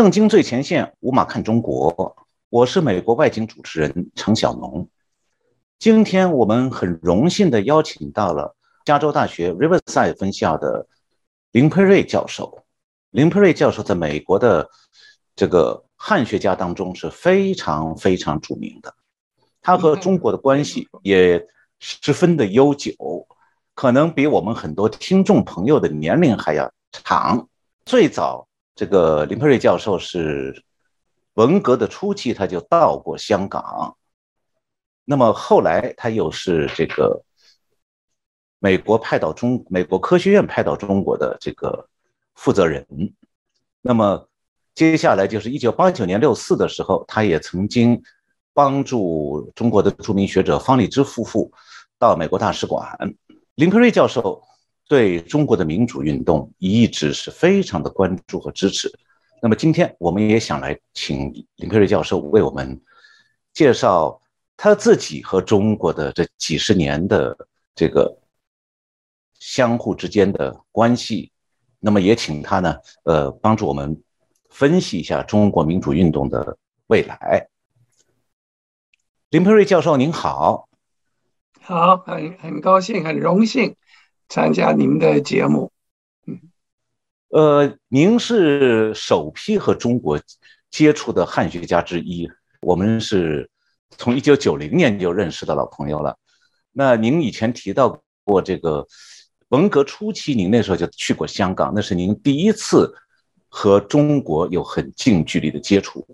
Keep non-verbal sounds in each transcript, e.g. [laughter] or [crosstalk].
正经最前线，无马看中国。我是美国外景主持人程小农。今天我们很荣幸的邀请到了加州大学 Riverside 分校的林佩瑞教授。林佩瑞教授在美国的这个汉学家当中是非常非常著名的，他和中国的关系也十分的悠久，可能比我们很多听众朋友的年龄还要长。最早。这个林佩瑞教授是文革的初期，他就到过香港。那么后来他又是这个美国派到中美国科学院派到中国的这个负责人。那么接下来就是一九八九年六四的时候，他也曾经帮助中国的著名学者方励之夫妇到美国大使馆。林佩瑞教授。对中国的民主运动一直是非常的关注和支持。那么今天我们也想来请林佩瑞教授为我们介绍他自己和中国的这几十年的这个相互之间的关系。那么也请他呢，呃，帮助我们分析一下中国民主运动的未来。林佩瑞教授您好，好，很很高兴，很荣幸。参加您的节目，嗯，呃，您是首批和中国接触的汉学家之一，我们是从一九九零年就认识的老朋友了。那您以前提到过这个文革初期，您那时候就去过香港，那是您第一次和中国有很近距离的接触，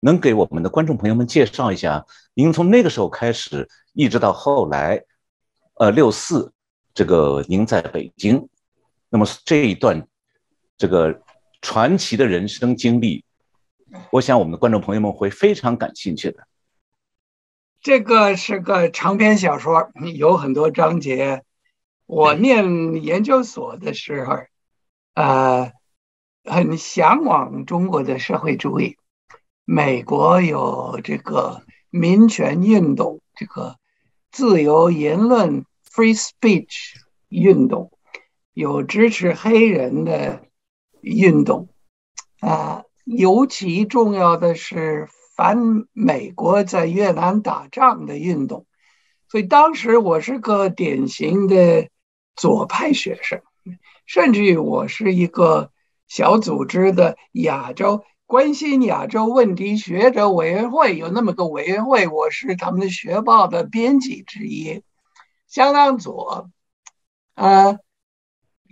能给我们的观众朋友们介绍一下，您从那个时候开始，一直到后来，呃，六四。这个您在北京，那么这一段这个传奇的人生经历，我想我们的观众朋友们会非常感兴趣的。这个是个长篇小说，有很多章节。我念研究所的时候，呃，很向往中国的社会主义。美国有这个民权运动，这个自由言论。Free speech 运动有支持黑人的运动啊，尤其重要的是反美国在越南打仗的运动。所以当时我是个典型的左派学生，甚至于我是一个小组织的亚洲关心亚洲问题学者委员会，有那么个委员会，我是他们的学报的编辑之一。相当左，呃，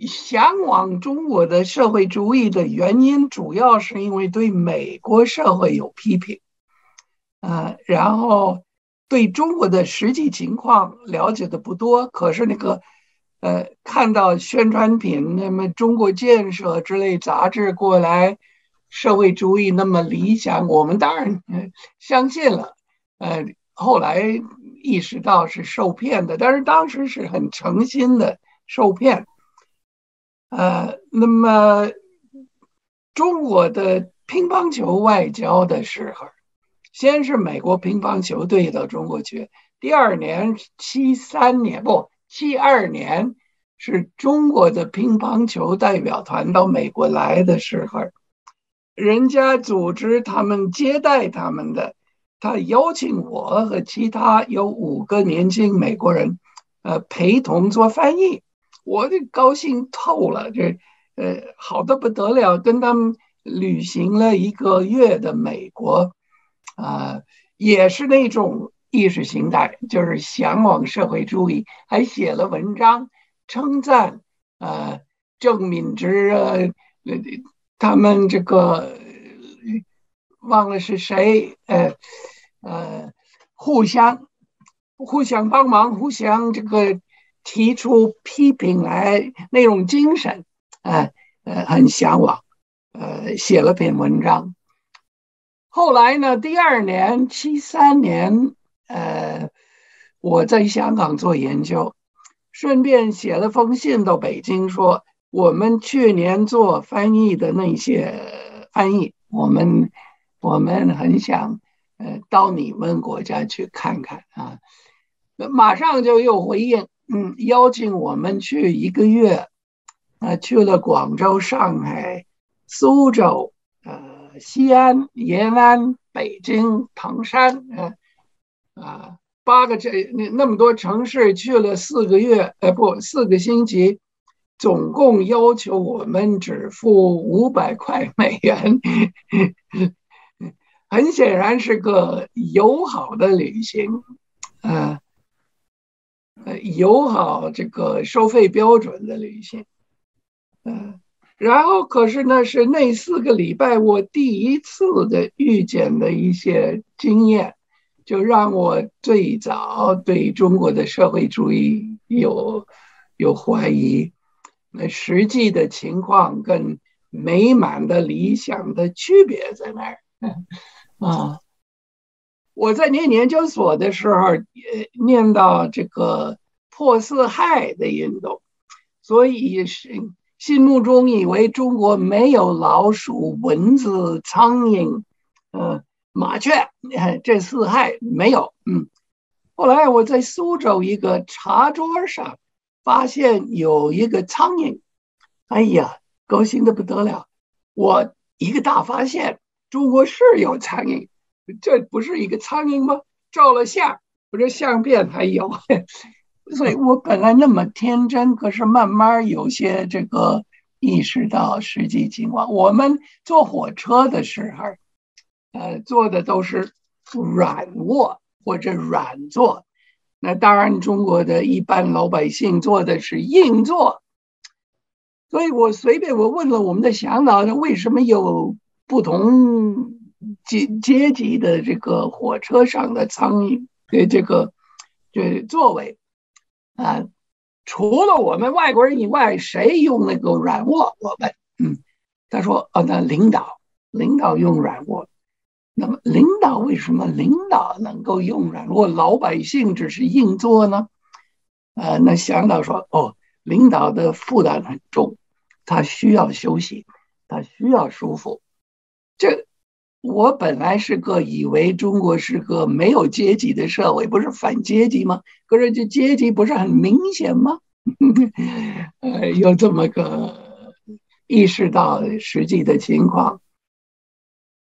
向往中国的社会主义的原因，主要是因为对美国社会有批评，呃，然后对中国的实际情况了解的不多。可是那个，呃，看到宣传品，那么《中国建设》之类杂志过来，社会主义那么理想，我们当然相信了。呃，后来。意识到是受骗的，但是当时是很诚心的受骗。呃，那么中国的乒乓球外交的时候，先是美国乒乓球队到中国去，第二年七三年不七二年是中国的乒乓球代表团到美国来的时候，人家组织他们接待他们的。他邀请我和其他有五个年轻美国人，呃，陪同做翻译，我就高兴透了。这，呃，好的不得了，跟他们旅行了一个月的美国，啊，也是那种意识形态，就是向往社会主义，还写了文章称赞，呃，郑敏之，呃，他们这个。忘了是谁，呃，呃，互相互相帮忙，互相这个提出批评来，那种精神，呃呃，很向往，呃，写了篇文章。后来呢，第二年七三年，呃，我在香港做研究，顺便写了封信到北京，说我们去年做翻译的那些翻译，我们。我们很想，呃，到你们国家去看看啊。马上就又回应，嗯，邀请我们去一个月，啊，去了广州、上海、苏州，呃，西安、延安、北京、唐山，呃，啊，八个这那那么多城市去了四个月，呃，不，四个星期，总共要求我们只付五百块美元，很显然是个友好的旅行，啊，呃，友好这个收费标准的旅行，嗯。然后，可是呢，是那四个礼拜我第一次的遇见的一些经验，就让我最早对中国的社会主义有有怀疑。那实际的情况跟美满的理想的区别在哪儿？[laughs] 啊，我在念研究所的时候，也念到这个破四害的运动，所以是。心目中以为中国没有老鼠、蚊子、苍蝇，呃，麻雀，这四害没有。嗯，后来我在苏州一个茶桌上发现有一个苍蝇，哎呀，高兴的不得了！我一个大发现，中国是有苍蝇，这不是一个苍蝇吗？照了相，我这相片还有。[laughs] 所以我本来那么天真，可是慢慢有些这个意识到实际情况。我们坐火车的时候，呃，坐的都是软卧或者软座。那当然，中国的一般老百姓坐的是硬座。所以我随便我问了我们的向导，为什么有不同阶阶级的这个火车上的苍蝇的这个这座位？啊，除了我们外国人以外，谁用那个软卧？我们，嗯，他说，哦，那领导，领导用软卧。那么，领导为什么领导能够用软卧，老百姓只是硬座呢？呃，那向导说，哦，领导的负担很重，他需要休息，他需要舒服。这。我本来是个以为中国是个没有阶级的社会，不是反阶级吗？可是这阶级不是很明显吗？[laughs] 呃，有这么个意识到实际的情况。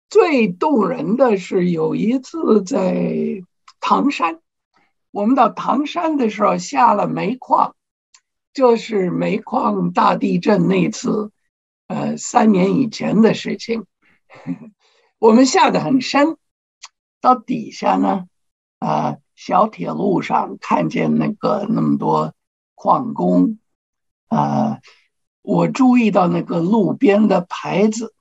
最动人的是有一次在唐山，我们到唐山的时候下了煤矿，这是煤矿大地震那次，呃，三年以前的事情。[laughs] 我们下的很深，到底下呢，啊，小铁路上看见那个那么多矿工，啊，我注意到那个路边的牌子，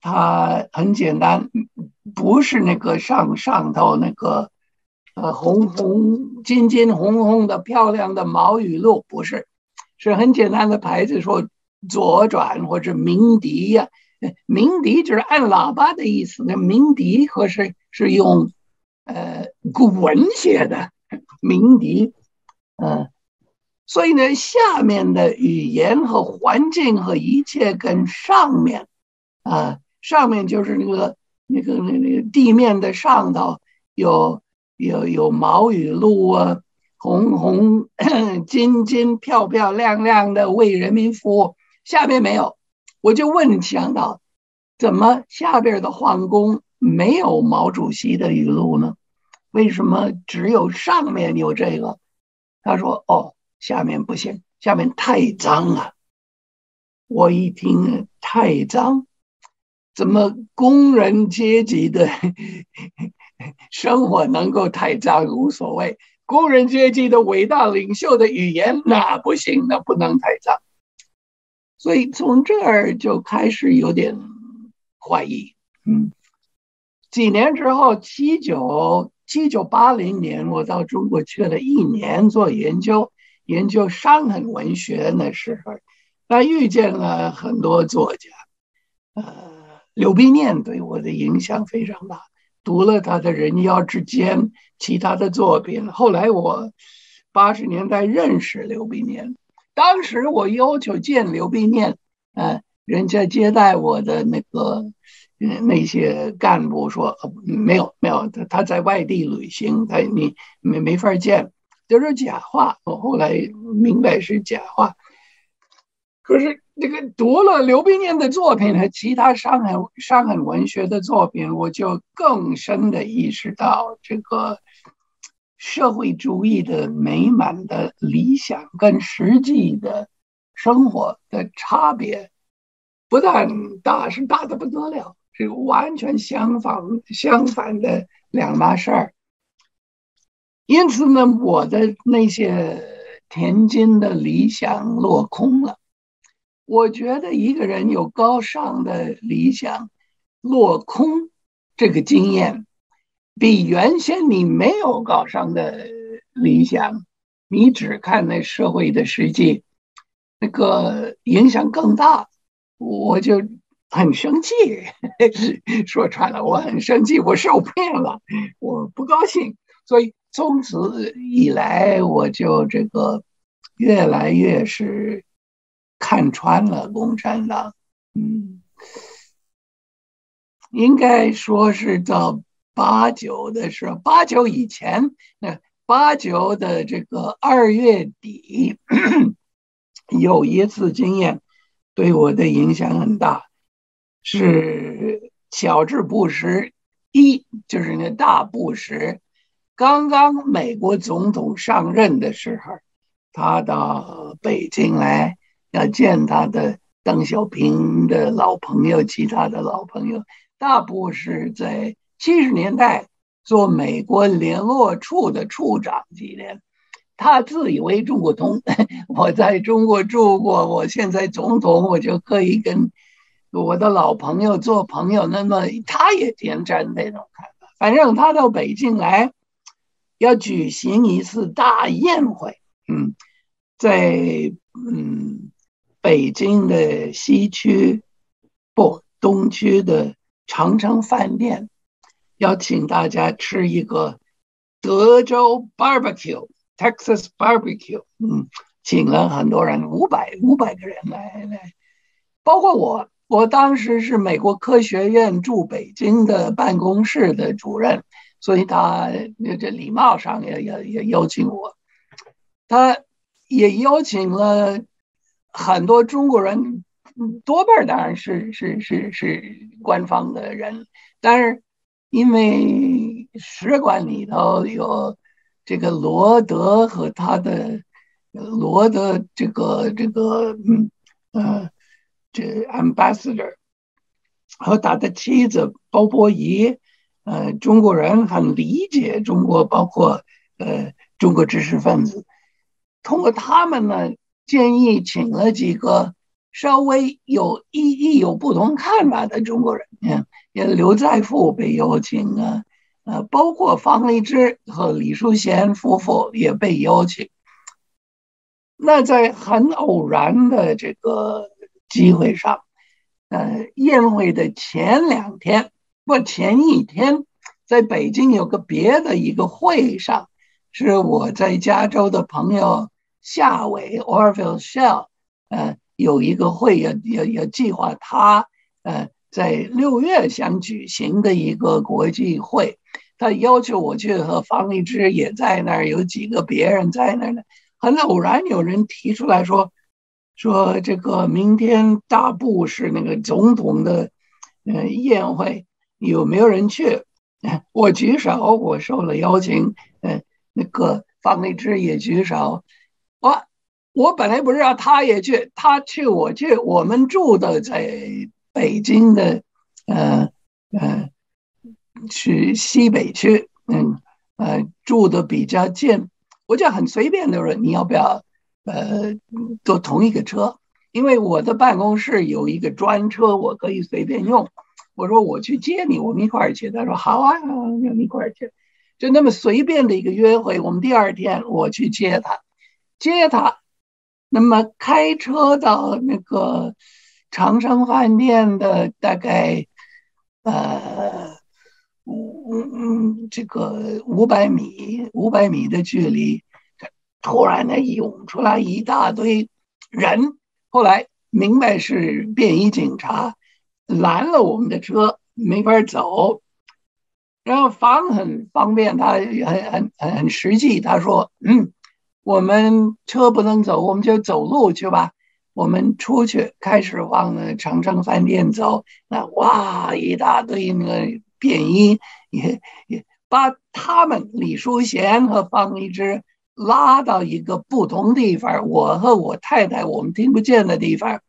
它很简单，不是那个上上头那个，呃，红红金金红红的漂亮的毛雨路，不是，是很简单的牌子，说左转或者鸣笛呀。[laughs] 鸣笛就是按喇叭的意思。那鸣笛可是是用呃古文写的 [laughs] 鸣笛，嗯，所以呢，下面的语言和环境和一切跟上面啊，上面就是那个那个那那个地面的上头有有有毛雨露啊，红红 [coughs] 金金漂漂亮亮的为人民服务，下面没有。我就问强导，怎么下边的皇宫没有毛主席的语录呢？为什么只有上面有这个？他说：“哦，下面不行，下面太脏了。”我一听太脏，怎么工人阶级的 [laughs] 生活能够太脏？无所谓，工人阶级的伟大领袖的语言那不行，那不能太脏。所以从这儿就开始有点怀疑，嗯，几年之后，七九七九八零年，我到中国去了一年做研究，研究伤痕文学那时候，那遇见了很多作家，呃，刘必念对我的影响非常大，读了他的人妖之间其他的作品，后来我八十年代认识刘必念。当时我要求见刘必念，呃，人家接待我的那个，那些干部说没有没有，他他在外地旅行，他你没没法见，都是假话。我后来明白是假话。可是那个读了刘冰念的作品和其他伤痕伤痕文学的作品，我就更深的意识到这个社会主义的美满的理想跟实际的生活的差别，不但大，是大的不得了，是完全相反相反的两码事儿。因此呢，我的那些田间的理想落空了。我觉得一个人有高尚的理想，落空这个经验，比原先你没有高尚的理想，你只看那社会的实际，那个影响更大。我就很生气，[laughs] 说穿了，我很生气，我受骗了，我不高兴。所以从此以来，我就这个越来越是。看穿了共产党，嗯，应该说是到八九的时候，八九以前，那八九的这个二月底，有一次经验对我的影响很大，是乔治布什一，就是那大布什，刚刚美国总统上任的时候，他到北京来。要见他的邓小平的老朋友，其他的老朋友，大部是在七十年代做美国联络处的处长几年。他自以为中国通，[laughs] 我在中国住过，我现在总统，我就可以跟我的老朋友做朋友。那么他也天真那种看法。反正他到北京来，要举行一次大宴会，嗯，在嗯。北京的西区，不东区的长城饭店，邀请大家吃一个德州 barbecue，Texas barbecue。嗯，请了很多人，五百五百个人来来，包括我。我当时是美国科学院驻北京的办公室的主任，所以他这礼貌上也也也邀请我，他也邀请了。很多中国人，多半当然是是是是官方的人，但是因为使馆里头有这个罗德和他的罗德这个这个嗯呃这 ambassador 和他的妻子包伯仪，呃中国人很理解中国，包括呃中国知识分子，通过他们呢。建议请了几个稍微有意义、有不同看法的中国人，嗯，也刘在富被邀请啊，呃，包括方励之和李淑贤夫妇也被邀请。那在很偶然的这个机会上，呃，宴会的前两天或前一天，在北京有个别的一个会上，是我在加州的朋友。夏伟 Orville Shell，呃，有一个会要要要计划他呃在六月想举行的一个国际会，他要求我去和方立之也在那儿，有几个别人在那儿呢。很偶然有人提出来说，说这个明天大布是那个总统的呃宴会，有没有人去？[laughs] 我举手，我受了邀请，嗯，那个方立之也举手。我我本来不知道他也去，他去我去，我们住的在北京的，呃呃，去西北区，嗯呃住的比较近，我就很随便的说你要不要，呃坐同一个车，因为我的办公室有一个专车，我可以随便用。我说我去接你，我们一块儿去。他说好啊，我们一块儿去，就那么随便的一个约会。我们第二天我去接他。接他，那么开车到那个长生饭店的大概呃五嗯这个五百米五百米的距离，突然呢涌出来一大堆人，后来明白是便衣警察拦了我们的车，没法走。然后房很方便，他很很很实际，他说嗯。我们车不能走，我们就走路去吧。我们出去开始往那长城饭店走，那哇，一大堆那个便衣也也把他们李淑贤和方丽芝拉到一个不同地方，我和我太太我们听不见的地方。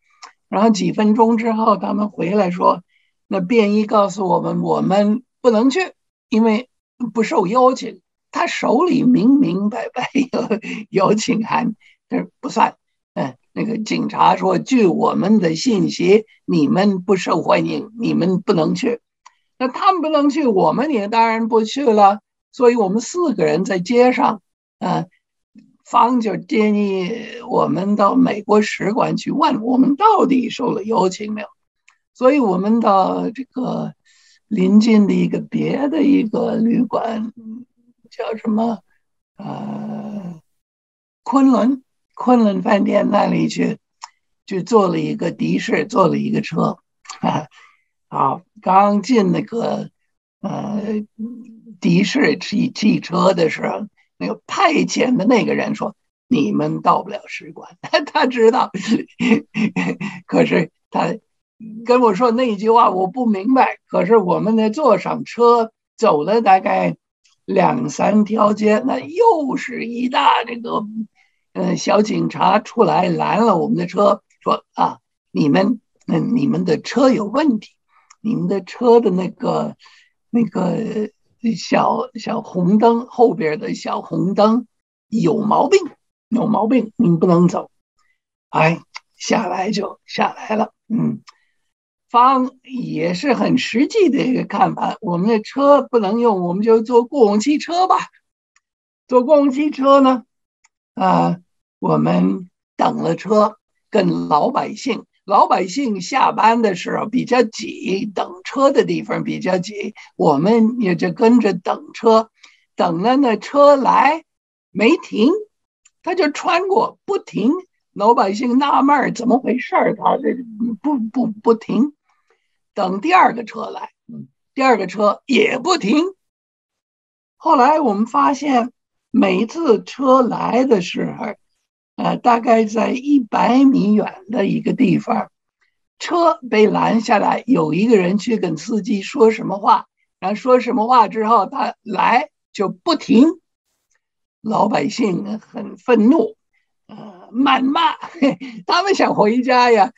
然后几分钟之后，他们回来说，那便衣告诉我们，我们不能去，因为不受邀请。他手里明明白白 [laughs] 有邀请函，但是不算。嗯。那个警察说：“据我们的信息，你们不受欢迎，你们不能去。那他们不能去，我们也当然不去了。所以，我们四个人在街上，嗯，方就建议我们到美国使馆去问我们到底受了邀请没有。所以我们到这个临近的一个别的一个旅馆，叫什么？呃，昆仑。”昆仑饭店那里去，就坐了一个的士，坐了一个车，[laughs] 啊，好，刚进那个呃的士汽汽车的时候，那个派遣的那个人说：“你们到不了使馆。” [laughs] 他知道，[laughs] 可是他跟我说那句话我不明白。可是我们在坐上车，走了大概两三条街，那又是一大这个。嗯，小警察出来拦了我们的车，说啊，你们，嗯，你们的车有问题，你们的车的那个那个小小红灯后边的小红灯有毛病，有毛病，你不能走。哎，下来就下来了。嗯，方也是很实际的一个看法，我们的车不能用，我们就坐公共汽车吧。坐公共汽车呢，啊。我们等了车，跟老百姓，老百姓下班的时候比较挤，等车的地方比较挤，我们也就跟着等车，等了那车来没停，他就穿过不停，老百姓纳闷儿怎么回事儿，他这不不不停，等第二个车来，第二个车也不停，后来我们发现每次车来的时候。呃，大概在一百米远的一个地方，车被拦下来，有一个人去跟司机说什么话，然后说什么话之后，他来就不停，老百姓很愤怒，呃，谩骂，[laughs] 他们想回家呀。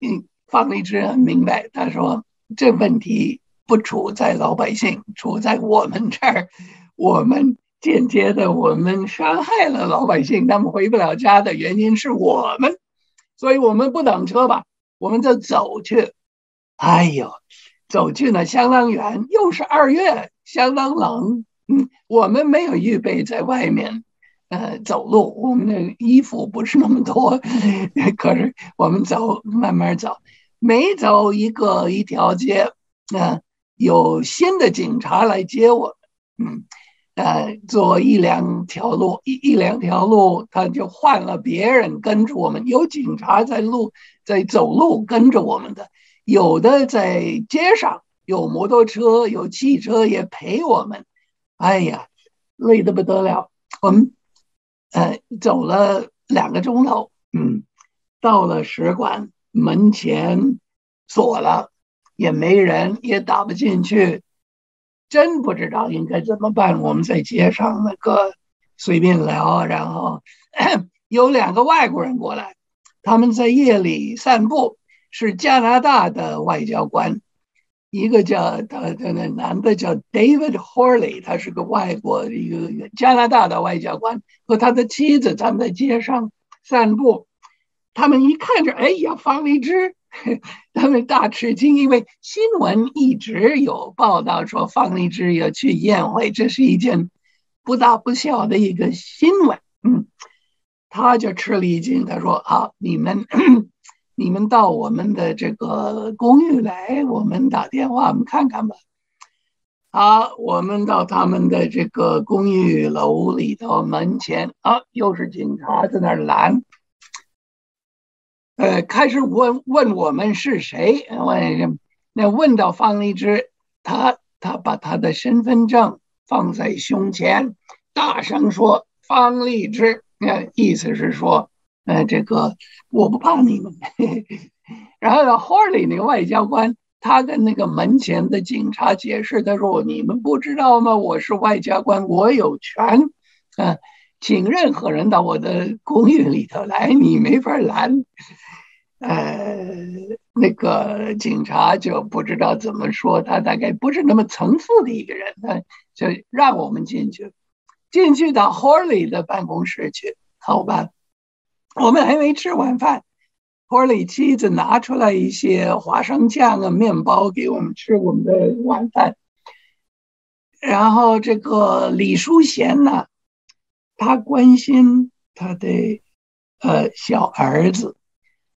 嗯，方立之很明白，他说这问题不处在老百姓，处在我们这儿，我们。间接的，我们伤害了老百姓，他们回不了家的原因是我们，所以我们不等车吧，我们就走去。哎呦，走去呢相当远，又是二月，相当冷。嗯，我们没有预备在外面，呃，走路，我们的衣服不是那么多，可是我们走，慢慢走，每走一个一条街，嗯，有新的警察来接我们，嗯。呃，走一两条路，一一两条路，他就换了别人跟着我们。有警察在路在走路跟着我们的，有的在街上，有摩托车，有汽车也陪我们。哎呀，累得不得了。我们呃走了两个钟头，嗯，到了使馆门前，锁了，也没人，也打不进去。真不知道应该怎么办。我们在街上那个随便聊，然后 [clears throat] 有两个外国人过来，他们在夜里散步，是加拿大的外交官，一个叫他的那男的叫 David Horley，他是个外国一个加拿大的外交官，和他的妻子他们在街上散步，他们一看着，哎呀，方励之。[laughs] 他们大吃惊，因为新闻一直有报道说方立之要去宴会，这是一件不大不小的一个新闻。嗯，他就吃了一惊，他说：“好，你们你们到我们的这个公寓来，我们打电话，我们看看吧。”好，我们到他们的这个公寓楼里头门前，啊，又是警察在那儿拦。呃，开始问问我们是谁？问那问到方励之，他他把他的身份证放在胸前，大声说：“方励之。”那意思是说呃，这个我不怕你们。[laughs] 然后呢 holy 那个外交官，他跟那个门前的警察解释，他说：“你们不知道吗？我是外交官，我有权，嗯，请任何人到我的公寓里头来，你没法拦。”呃，那个警察就不知道怎么说，他大概不是那么层次的一个人，他就让我们进去，进去到 Horley 的办公室去，好吧？我们还没吃晚饭，Horley 妻子拿出来一些花生酱啊、面包给我们吃我们的晚饭，然后这个李淑贤呢，他关心他的呃小儿子。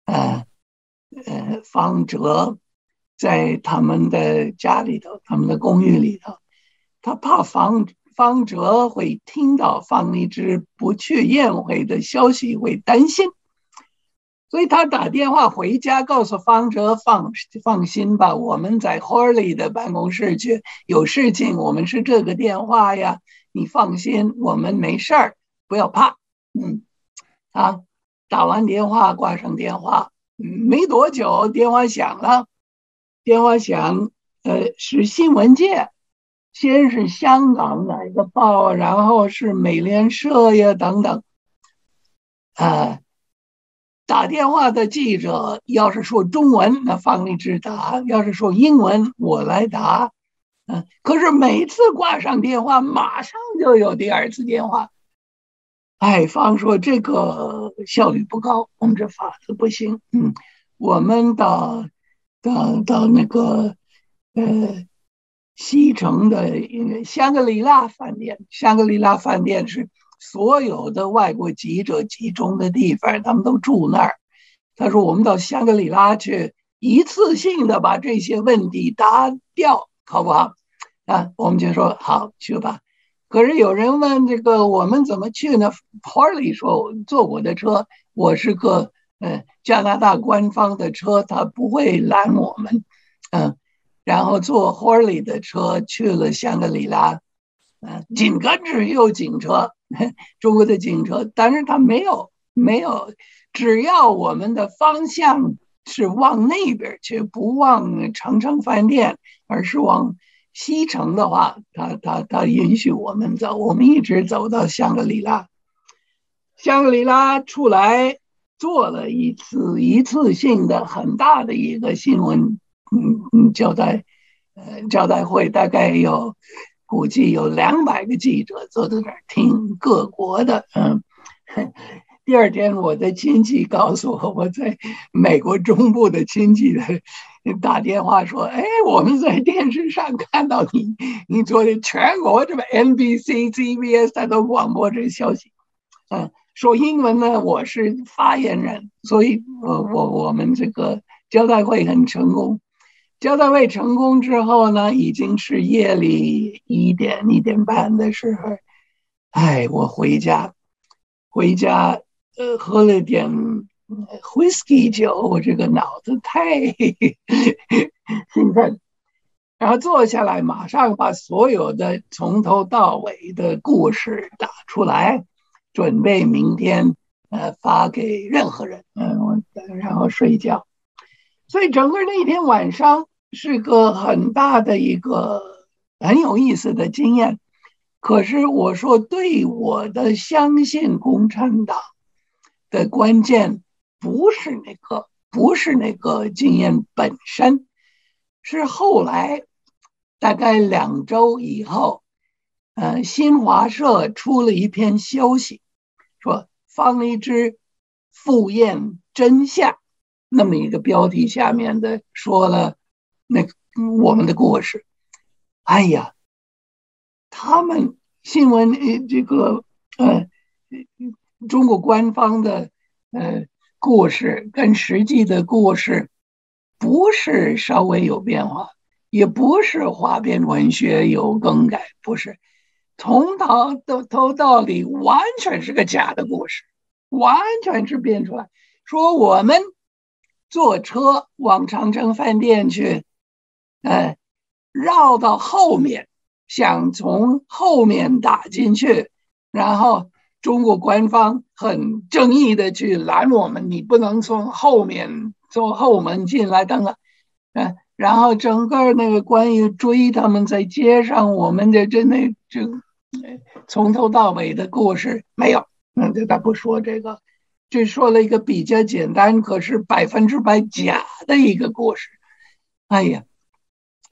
呃，呃，方哲在他们的家里头，他们的公寓里头，他怕方方哲会听到方励之不去宴会的消息，会担心，所以他打电话回家，告诉方哲放放心吧，我们在 holy 的办公室去，有事情我们是这个电话呀，你放心，我们没事儿，不要怕，嗯，啊。打完电话，挂上电话，没多久，电话响了。电话响，呃，是新闻界，先是香港哪一个报，然后是美联社呀，等等。啊，打电话的记者要是说中文，那方立之答；要是说英文，我来答。嗯，可是每次挂上电话，马上就有第二次电话。哎，方说这个效率不高，我们这法子不行。嗯，我们到到到那个呃西城的香格里拉饭店，香格里拉饭店是所有的外国记者集中的地方，他们都住那儿。他说我们到香格里拉去，一次性的把这些问题答掉，好不好？啊，我们就说好去吧。可是有人问这个我们怎么去呢？Harley 说坐我的车，我是个嗯加拿大官方的车，他不会拦我们，嗯，然后坐 Harley 的车去了香格里拉，嗯，紧跟着有警车，[laughs] 中国的警车，但是他没有没有，只要我们的方向是往那边去，不往长城饭店，而是往。西城的话，他他他允许我们走，我们一直走到香格里拉。香格里拉出来做了一次一次性的很大的一个新闻，嗯嗯交代，呃交代会，大概有估计有两百个记者坐在那儿听各国的，嗯。[laughs] 第二天，我的亲戚告诉我，我在美国中部的亲戚打电话说：“哎，我们在电视上看到你，你做的全国这么 NBC、CBS 他都广播这消息，嗯，说英文呢，我是发言人，所以，我我我们这个交代会很成功。交代会成功之后呢，已经是夜里一点一点半的时候，哎，我回家，回家。”呃，喝了点 whisky 酒，我这个脑子太兴奋，然后坐下来，马上把所有的从头到尾的故事打出来，准备明天呃发给任何人，嗯，我然后睡觉。所以整个那一天晚上是个很大的一个很有意思的经验。可是我说，对我的相信共产党。的关键不是那个，不是那个经验本身，是后来大概两周以后，呃，新华社出了一篇消息，说方励之赴宴真相，那么一个标题下面的说了那我们的故事。哎呀，他们新闻呃这个呃。中国官方的呃故事跟实际的故事不是稍微有变化，也不是花边文学有更改，不是从头到头到底完全是个假的故事，完全是编出来。说我们坐车往长城饭店去，呃，绕到后面，想从后面打进去，然后。中国官方很正义的去拦我们，你不能从后面从后门进来等等，嗯，然后整个那个关于追他们在街上，我们的真的就从头到尾的故事没有，嗯，他不说这个，就说了一个比较简单，可是百分之百假的一个故事。哎呀，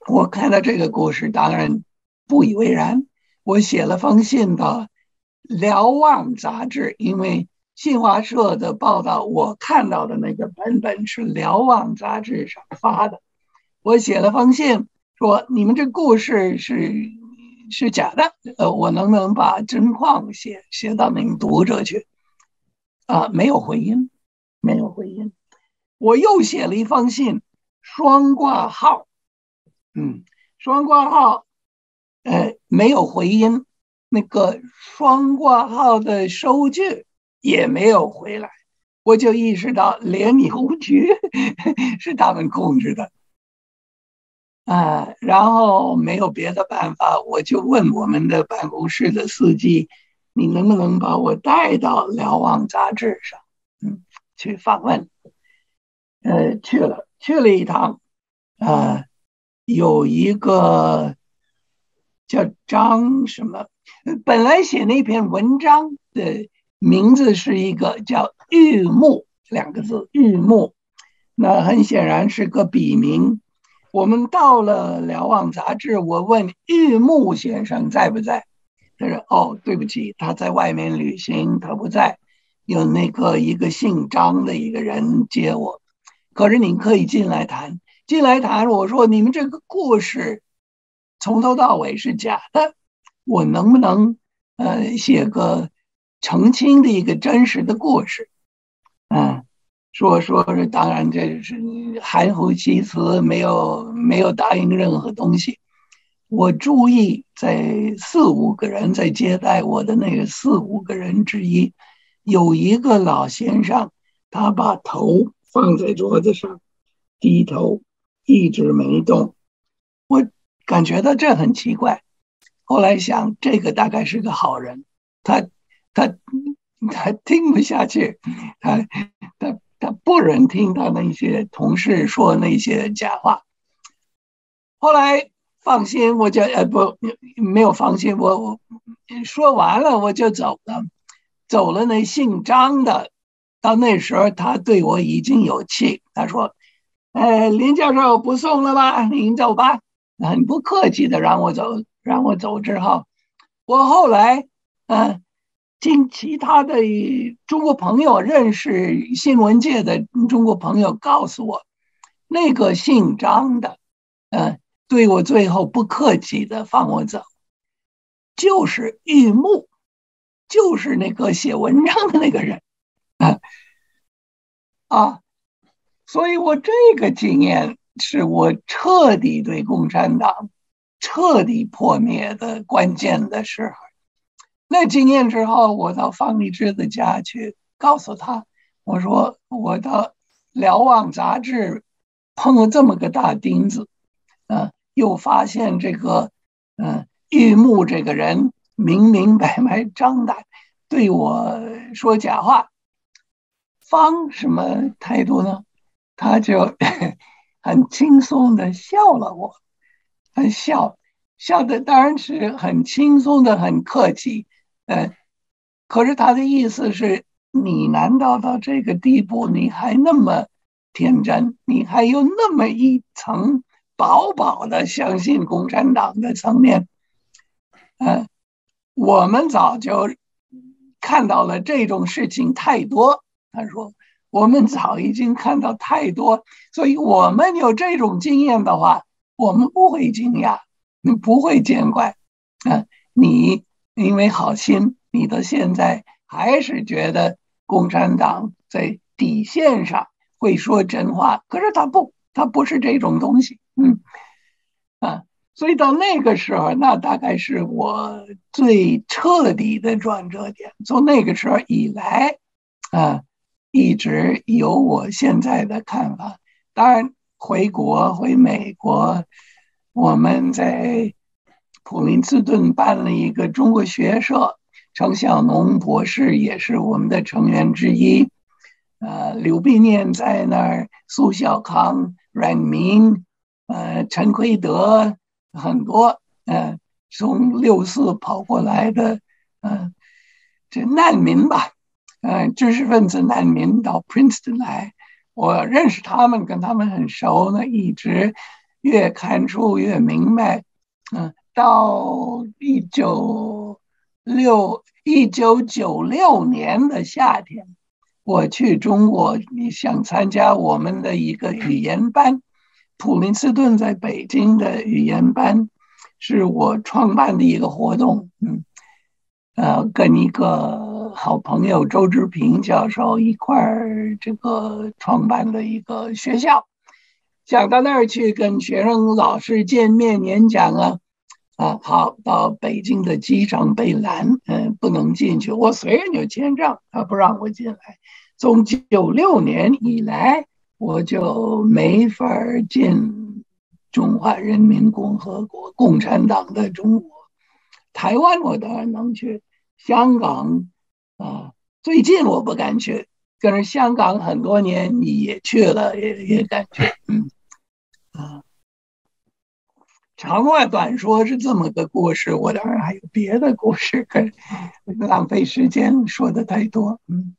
我看到这个故事，当然不以为然，我写了封信到。瞭望杂志，因为新华社的报道，我看到的那个版本是瞭望杂志上发的。我写了封信说：“你们这故事是是假的，呃，我能不能把真况写写到你们读者去？”啊，没有回音，没有回音。我又写了一封信，双挂号，嗯，双挂号，呃，没有回音。那个双挂号的收据也没有回来，我就意识到联邮局 [laughs] 是他们控制的啊。然后没有别的办法，我就问我们的办公室的司机：“你能不能把我带到《瞭望》杂志上，嗯，去访问？”呃，去了，去了一趟，啊，有一个叫张什么。本来写那篇文章的名字是一个叫“玉木”两个字，“玉木”，那很显然是个笔名。我们到了《瞭望》杂志，我问玉木先生在不在，他说：“哦，对不起，他在外面旅行，他不在。有那个一个姓张的一个人接我，可是您可以进来谈，进来谈。我说你们这个故事从头到尾是假的。”我能不能呃写个澄清的一个真实的故事？嗯，说说当然这是含糊其辞，没有没有答应任何东西。我注意在四五个人在接待我的那个四五个人之一，有一个老先生，他把头放在桌子上，低头一直没动。我感觉到这很奇怪。后来想，这个大概是个好人，他他他听不下去，他他他不忍听他那些同事说那些假话。后来放心，我就呃不没有放心，我我说完了我就走了，走了。那姓张的，到那时候他对我已经有气，他说：“呃，林教授不送了吧？您走吧。”很不客气的让我走。让我走之后，我后来，嗯，听其他的中国朋友认识新闻界的中国朋友告诉我，那个姓张的，嗯，对我最后不客气的放我走，就是玉木，就是那个写文章的那个人，啊，啊，所以我这个经验是我彻底对共产党。彻底破灭的关键的时候，那几年之后，我到方励之的家去，告诉他，我说我到《瞭望》杂志碰了这么个大钉子，嗯，又发现这个，嗯，玉木这个人明明白白、张胆对我说假话，方什么态度呢？他就 [laughs] 很轻松的笑了我。很笑，笑的当然是很轻松的，很客气。呃，可是他的意思是你难道到这个地步，你还那么天真，你还有那么一层薄薄的相信共产党的层面？嗯，我们早就看到了这种事情太多。他说，我们早已经看到太多，所以我们有这种经验的话。我们不会惊讶，你不会见怪，啊，你因为好心，你到现在还是觉得共产党在底线上会说真话，可是他不，他不是这种东西，嗯，啊，所以到那个时候，那大概是我最彻底的转折点。从那个时候以来，啊，一直有我现在的看法，当然。回国回美国，我们在普林斯顿办了一个中国学社，程小农博士也是我们的成员之一。呃，刘必念在那儿，苏小康、阮明，呃，陈奎德，很多，呃，从六四跑过来的，呃，这难民吧，呃，知识分子难民到 Princeton 来，我认识他们，跟他们很熟呢，一直越看出越明白，嗯，到一九六一九九六年的夏天。我去中国，你想参加我们的一个语言班，普林斯顿在北京的语言班，是我创办的一个活动。嗯，呃，跟一个好朋友周志平教授一块儿这个创办的一个学校，想到那儿去跟学生老师见面演讲啊。啊，好，到北京的机场被拦，嗯，不能进去。我虽然有签证，他不让我进来。从九六年以来，我就没法进中华人民共和国共产党的中国。台湾我当然能去，香港啊，最近我不敢去。可是香港很多年你也去了，也也敢去，嗯，啊。长话短说，是这么个故事。我当然还有别的故事，可浪费时间说的太多。嗯，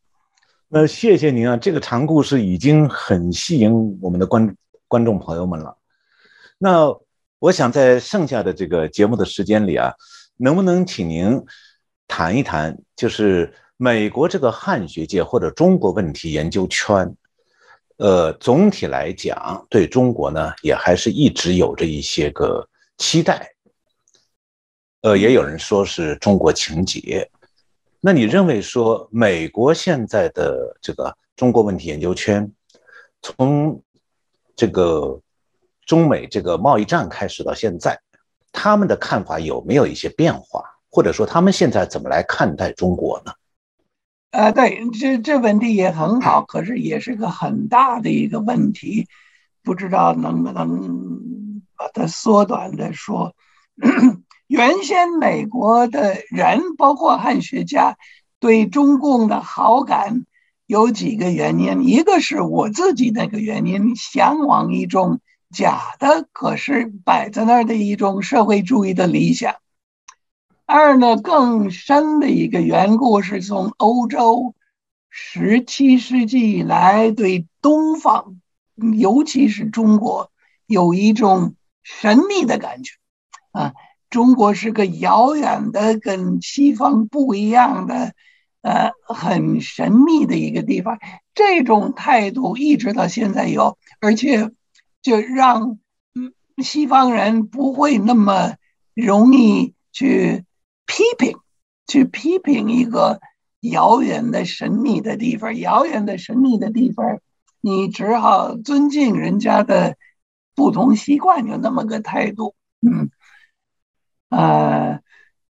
那谢谢您啊，这个长故事已经很吸引我们的观观众朋友们了。那我想在剩下的这个节目的时间里啊，能不能请您谈一谈，就是美国这个汉学界或者中国问题研究圈？呃，总体来讲，对中国呢，也还是一直有着一些个期待。呃，也有人说是中国情结。那你认为说，美国现在的这个中国问题研究圈，从这个中美这个贸易战开始到现在，他们的看法有没有一些变化？或者说，他们现在怎么来看待中国呢？啊，对，这这问题也很好，可是也是个很大的一个问题，不知道能不能把它缩短的说。[clears throat] 原先美国的人，包括汉学家，对中共的好感有几个原因，一个是我自己那个原因，向往一种假的，可是摆在那儿的一种社会主义的理想。二呢，更深的一个缘故是从欧洲十七世纪以来对东方，尤其是中国，有一种神秘的感觉啊。中国是个遥远的、跟西方不一样的，呃，很神秘的一个地方。这种态度一直到现在有，而且就让嗯西方人不会那么容易去。批评，去批评一个遥远的神秘的地方，遥远的神秘的地方，你只好尊敬人家的不同习惯，有那么个态度。嗯，呃，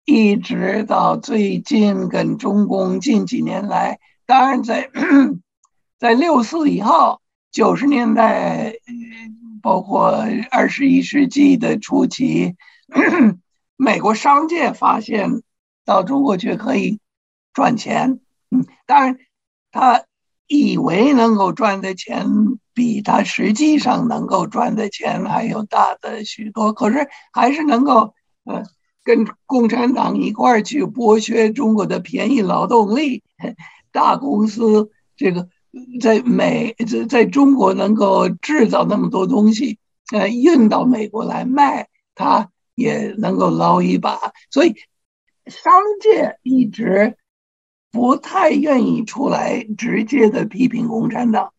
一直到最近跟中共近几年来，当然在 [coughs] 在六四以后，九十年代，包括二十一世纪的初期。[coughs] 美国商界发现到中国去可以赚钱，嗯，当然他以为能够赚的钱比他实际上能够赚的钱还有大的许多，可是还是能够呃跟共产党一块儿去剥削中国的便宜劳动力，大公司这个在美在在中国能够制造那么多东西，呃，运到美国来卖，他。也能够捞一把，所以商界一直不太愿意出来直接的批评共产党。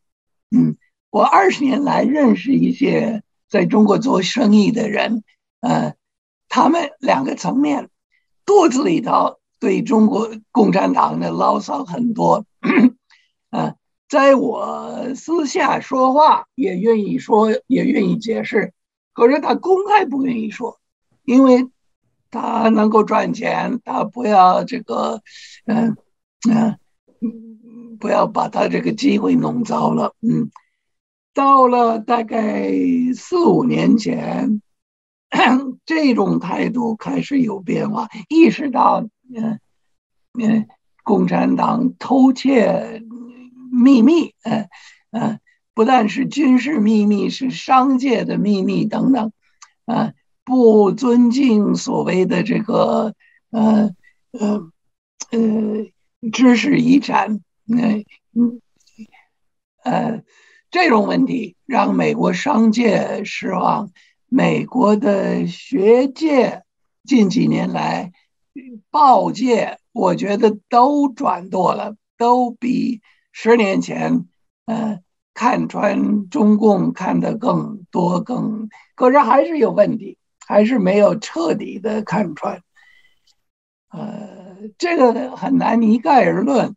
嗯，我二十年来认识一些在中国做生意的人，呃，他们两个层面，肚子里头对中国共产党的牢骚很多，啊，[clears throat] 在我私下说话也愿意说，也愿意解释，可是他公开不愿意说。因为他能够赚钱，他不要这个，嗯嗯，不要把他这个机会弄糟了。嗯，到了大概四五年前，这种态度开始有变化，意识到，嗯，嗯，共产党偷窃秘密，嗯嗯，不但是军事秘密，是商界的秘密等等，啊，不尊敬所谓的这个呃呃呃知识遗产，那嗯呃这种问题让美国商界失望，美国的学界近几年来。报界，我觉得都转舵了，都比十年前，呃，看穿中共看得更多更，可是还是有问题，还是没有彻底的看穿，呃，这个很难一概而论，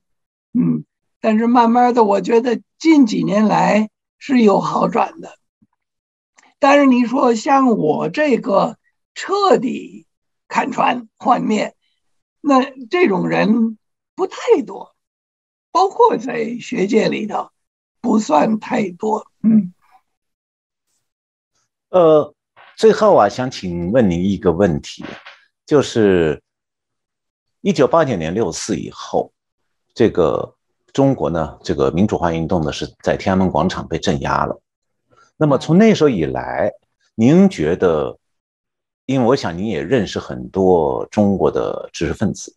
嗯，但是慢慢的，我觉得近几年来是有好转的，但是你说像我这个彻底看穿幻灭。那这种人不太多，包括在学界里头，不算太多。嗯，呃，最后啊，想请问您一个问题，就是一九八九年六四以后，这个中国呢，这个民主化运动呢，是在天安门广场被镇压了。那么从那时候以来，您觉得？因为我想您也认识很多中国的知识分子，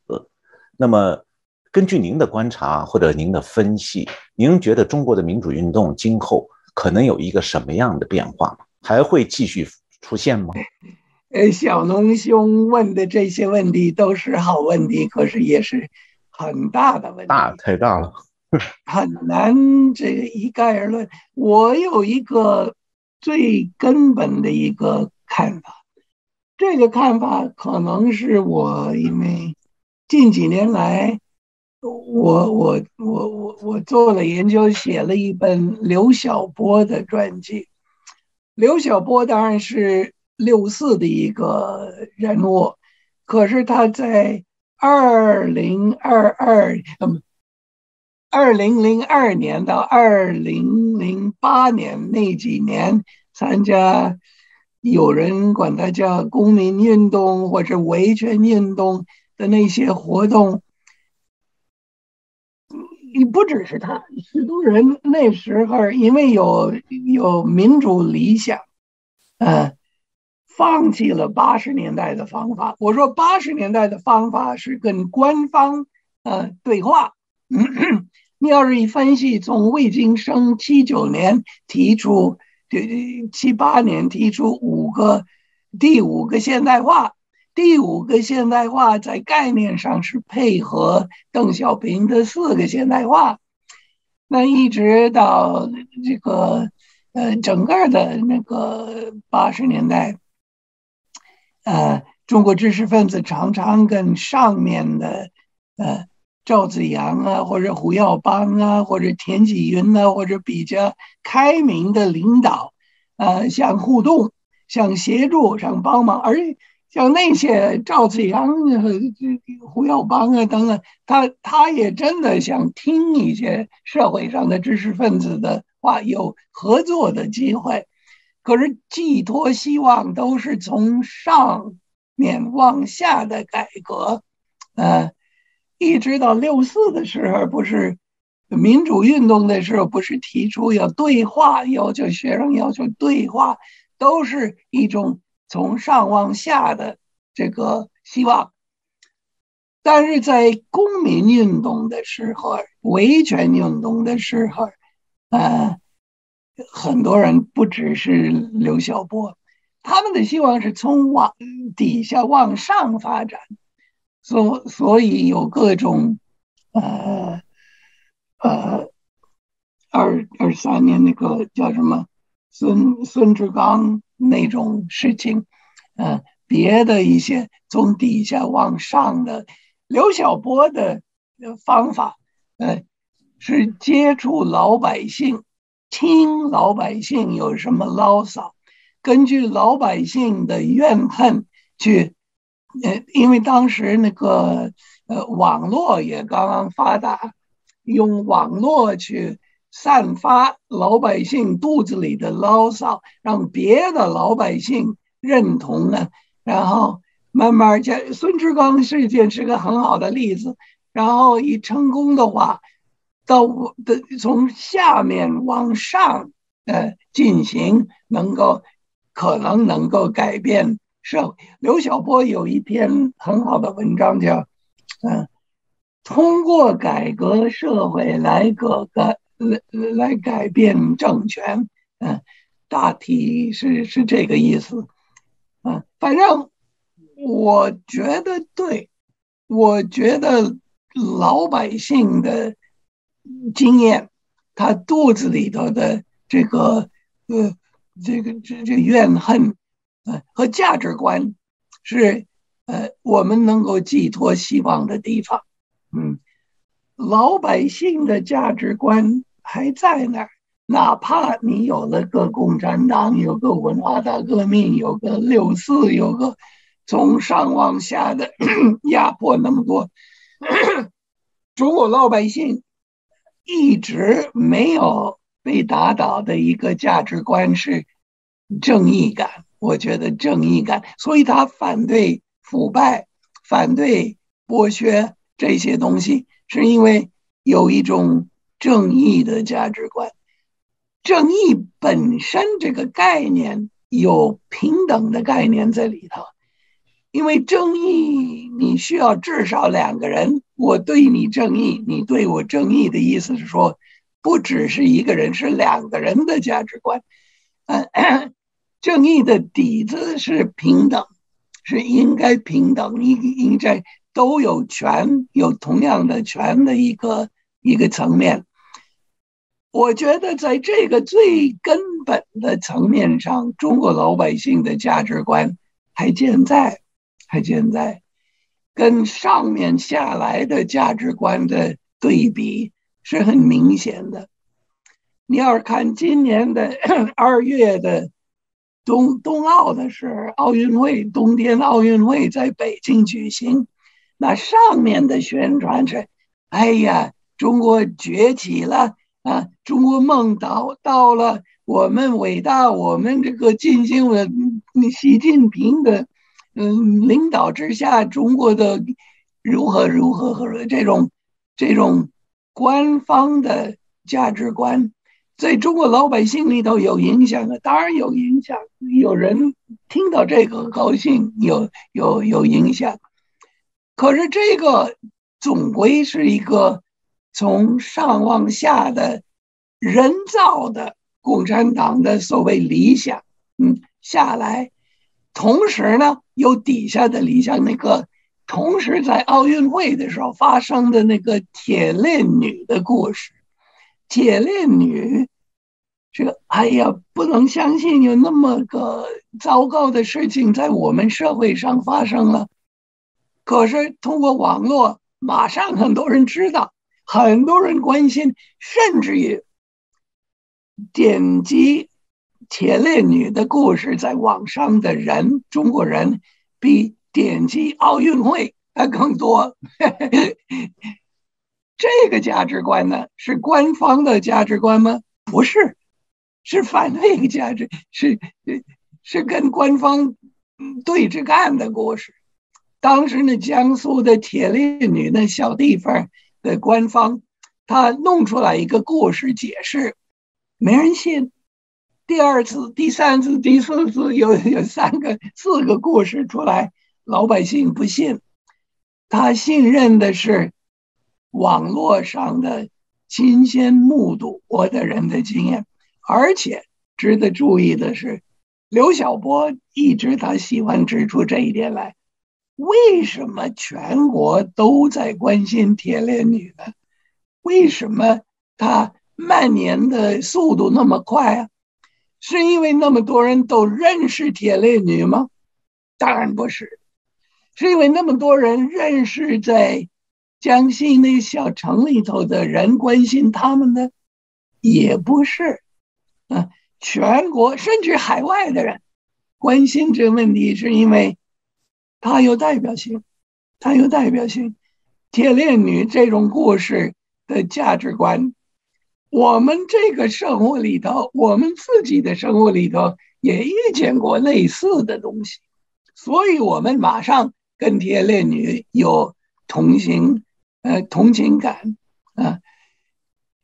那么根据您的观察或者您的分析，您觉得中国的民主运动今后可能有一个什么样的变化？还会继续出现吗？呃，小农兄问的这些问题都是好问题，可是也是很大的问题，大太大了，[laughs] 很难这个一概而论。我有一个最根本的一个看法。这个看法可能是我因为近几年来，我我我我我做了研究，写了一本刘晓波的传记。刘晓波当然是六四的一个人物，可是他在二零二二嗯二零零二年到二零零八年那几年参加。有人管他叫公民运动或者维权运动的那些活动，你不只是他，许多人那时候因为有有民主理想，呃，放弃了八十年代的方法。我说八十年代的方法是跟官方呃对话。你要是一分析，从魏京生七九年提出。对七八年提出五个，第五个现代化，第五个现代化在概念上是配合邓小平的四个现代化，那一直到这个呃整个的那个八十年代，呃，中国知识分子常常跟上面的呃。赵子阳啊，或者胡耀邦啊，或者田纪云啊，或者比较开明的领导，呃，想互动，想协助，想帮忙。而像那些赵子阳、胡耀邦啊等等，他他也真的想听一些社会上的知识分子的话，有合作的机会。可是寄托希望都是从上面往下的改革，呃。一直到六四的时候，不是民主运动的时候，不是提出要对话，要求学生要求对话，都是一种从上往下的这个希望。但是在公民运动的时候，维权运动的时候，呃，很多人不只是刘晓波，他们的希望是从往底下往上发展。所所以有各种，呃呃，二二三年那个叫什么孙孙志刚那种事情，呃，别的一些从底下往上的刘晓波的方法，呃，是接触老百姓，听老百姓有什么牢骚，根据老百姓的怨恨去。呃，因为当时那个呃网络也刚刚发达，用网络去散发老百姓肚子里的牢骚，让别的老百姓认同呢。然后慢慢，这孙志刚事件是个很好的例子。然后一成功的话，到的从下面往上呃进行，能够可能能够改变社会。刘晓波有一篇很好的文章叫嗯，通过改革社会来改革来来改变政权，嗯，大体是是这个意思，嗯，反正我觉得对，我觉得老百姓的经验，他肚子里头的这个呃这个这这怨恨，呃和价值观，是呃我们能够寄托希望的地方，嗯，老百姓的价值观。还在那儿，哪怕你有了个共产党，有个文化大革命，有个六四，有个从上往下的 [coughs] 压迫那么多，[coughs] 中国老百姓一直没有被打倒的一个价值观是正义感。我觉得正义感，所以他反对腐败，反对剥削这些东西，是因为有一种。正义的价值观，正义本身这个概念有平等的概念在里头，因为正义你需要至少两个人，我对你正义，你对我正义的意思是说，不只是一个人，是两个人的价值观。嗯，正义的底子是平等，是应该平等，应应该都有权，有同样的权的一个一个层面。我觉得在这个最根本的层面上，中国老百姓的价值观还健在，还健在，跟上面下来的价值观的对比是很明显的。你要是看今年的 [clears throat] 二月的冬冬奥的是奥运会，冬天奥运会在北京举行，那上面的宣传是：哎呀，中国崛起了。啊，中国梦到到了我们伟大，我们这个进行了习近平的嗯领导之下，中国的如何如何和这种这种官方的价值观，在中国老百姓里头有影响的，当然有影响，有人听到这个高兴，有有有影响，可是这个总归是一个。从上往下的人造的共产党的所谓理想，嗯，下来，同时呢，有底下的理想，那个同时在奥运会的时候发生的那个铁链女的故事，铁链女，这个哎呀，不能相信有那么个糟糕的事情在我们社会上发生了，可是通过网络，马上很多人知道。很多人关心，甚至于点击铁链女的故事在网上的人，中国人比点击奥运会还更多。[laughs] 这个价值观呢，是官方的价值观吗？不是，是反对一个价值，[laughs] 是是跟官方对着干的故事。当时那江苏的铁链女那小地方。的官方，他弄出来一个故事解释，没人信。第二次、第三次、第四次，有有三个、四个故事出来，老百姓不信。他信任的是网络上的亲身目睹过的人的经验，而且值得注意的是，刘晓波一直他喜欢指出这一点来。为什么全国都在关心铁链女呢？为什么她蔓延的速度那么快啊？是因为那么多人都认识铁链女吗？当然不是，是因为那么多人认识在江西那小城里头的人关心他们呢？也不是，啊，全国甚至海外的人关心这个问题，是因为。它有代表性，它有代表性。铁链女这种故事的价值观，我们这个生活里头，我们自己的生活里头也遇见过类似的东西，所以我们马上跟铁链女有同情呃同情感啊。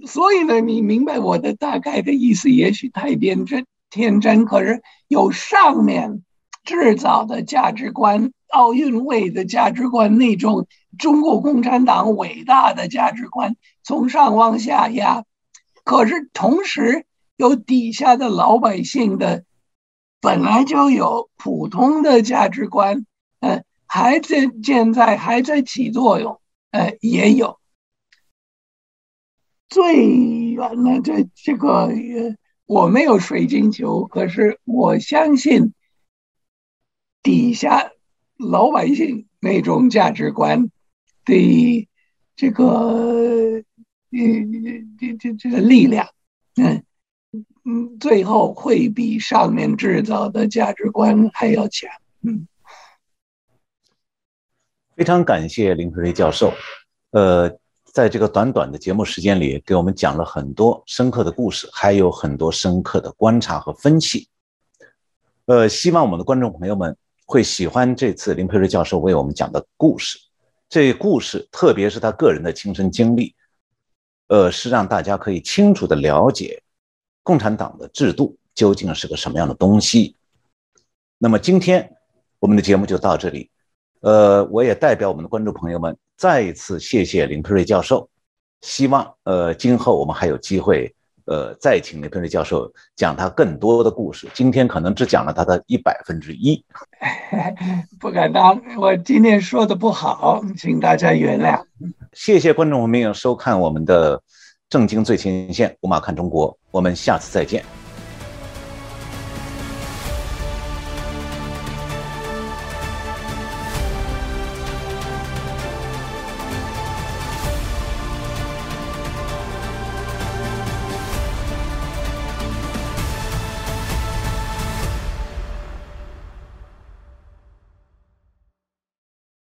所以呢，你明白我的大概的意思，也许太天真天真，可是有上面制造的价值观，奥运会的价值观，那种中国共产党伟大的价值观，从上往下压。可是同时有底下的老百姓的本来就有普通的价值观，呃，还在现在还在起作用，呃，也有。最远的这这个，我没有水晶球，可是我相信底下老百姓那种价值观的这个，呃，这这这个力量，嗯嗯，最后会比上面制造的价值观还要强。嗯，非常感谢林培瑞教授，呃。在这个短短的节目时间里，给我们讲了很多深刻的故事，还有很多深刻的观察和分析。呃，希望我们的观众朋友们会喜欢这次林培瑞教授为我们讲的故事。这故事，特别是他个人的亲身经历，呃，是让大家可以清楚的了解共产党的制度究竟是个什么样的东西。那么今天我们的节目就到这里。呃，我也代表我们的观众朋友们再一次谢谢林培瑞教授，希望呃今后我们还有机会呃再请雷佩瑞教授讲他更多的故事。今天可能只讲了他的一百分之一，[laughs] 不敢当，我今天说的不好，请大家原谅。谢谢观众朋友收看我们的《正经最前线》，五马看中国，我们下次再见。